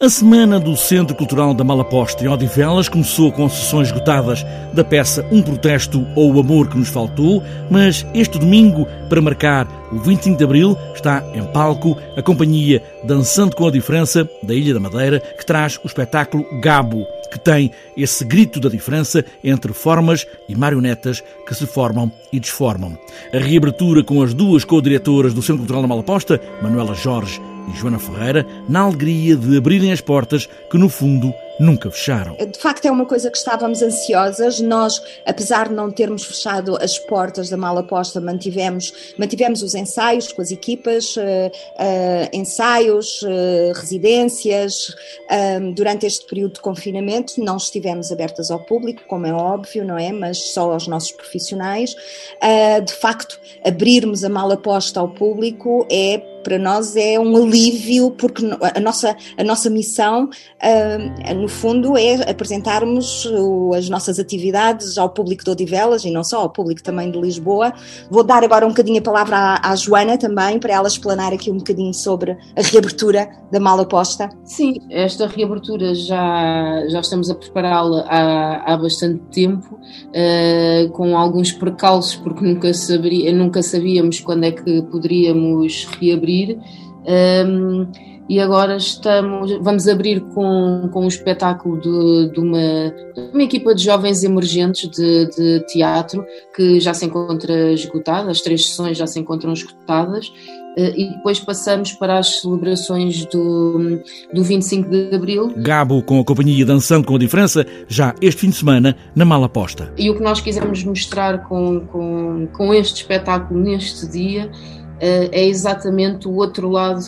A Semana do Centro Cultural da Malaposta em Odivelas começou com sessões esgotadas da peça Um Protesto ou O Amor que Nos Faltou, mas este domingo, para marcar o 25 de Abril, está em palco a companhia Dançando com a Diferença da Ilha da Madeira, que traz o espetáculo Gabo, que tem esse grito da diferença entre formas e marionetas que se formam e desformam. A reabertura com as duas co-diretoras do Centro Cultural da Malaposta, Manuela Jorge e Joana Ferreira, na alegria de abrirem as portas que, no fundo, nunca fecharam. De facto, é uma coisa que estávamos ansiosas. Nós, apesar de não termos fechado as portas da mala posta, mantivemos, mantivemos os ensaios com as equipas, uh, uh, ensaios, uh, residências. durante este período de confinamento, não estivemos abertas ao público, como é óbvio, não é? Mas só aos nossos profissionais. de facto, abrirmos a mala posta ao público é para nós é um alívio, porque a nossa, a nossa missão, uh, no fundo, é apresentarmos as nossas atividades ao público de Odivelas e não só, ao público também de Lisboa. Vou dar agora um bocadinho a palavra à, à Joana também, para ela explanar aqui um bocadinho sobre a reabertura da mala posta. Sim, esta reabertura já, já estamos a prepará-la há, há bastante tempo, uh, com alguns precalços, porque nunca, saberia, nunca sabíamos quando é que poderíamos reabrir Um, e agora estamos, vamos abrir com, com um espetáculo de, de, uma, de uma equipa de jovens emergentes de, de, teatro que já se encontra esgotada, as três sessões já se encontram esgotadas, eh, e depois passamos para as celebrações do, do 25 de Abril. Gabo com a companhia Dançando com a Diferença, já este fim de semana, na Mala Posta. E o que nós quisemos mostrar com, com, com este espetáculo neste dia é exatamente o outro lado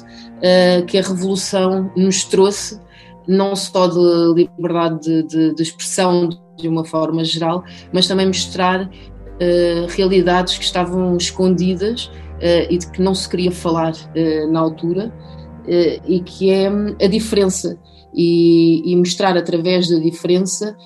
eh, que a Revolução nos trouxe, não só de liberdade de, de, de expressão de uma forma geral, mas também mostrar uh, realidades que estavam escondidas e de que não se queria falar na altura, e que é a diferença, e, e mostrar através da diferença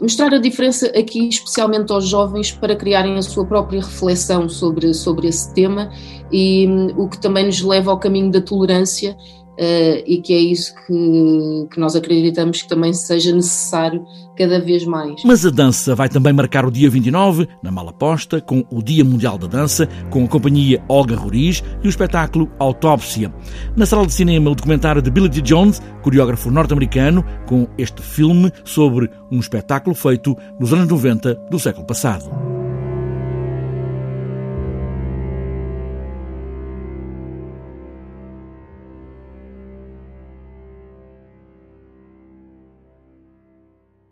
mostrar a diferença aqui, especialmente aos jovens, para criarem a sua própria reflexão sobre, sobre esse tema e um, o que também nos leva ao caminho da tolerância Uh, e que é isso que, que nós acreditamos que também seja necessário cada vez mais. Mas a dança vai também marcar o dia 29, na Malaposta, com o Dia Mundial da Dança, com a companhia Olga Roriz e o espetáculo Autópsia. Na sala de cinema, o documentário de Billy D. Jones, coreógrafo norte-americano, com este filme sobre um espetáculo feito nos anos 90 do século passado.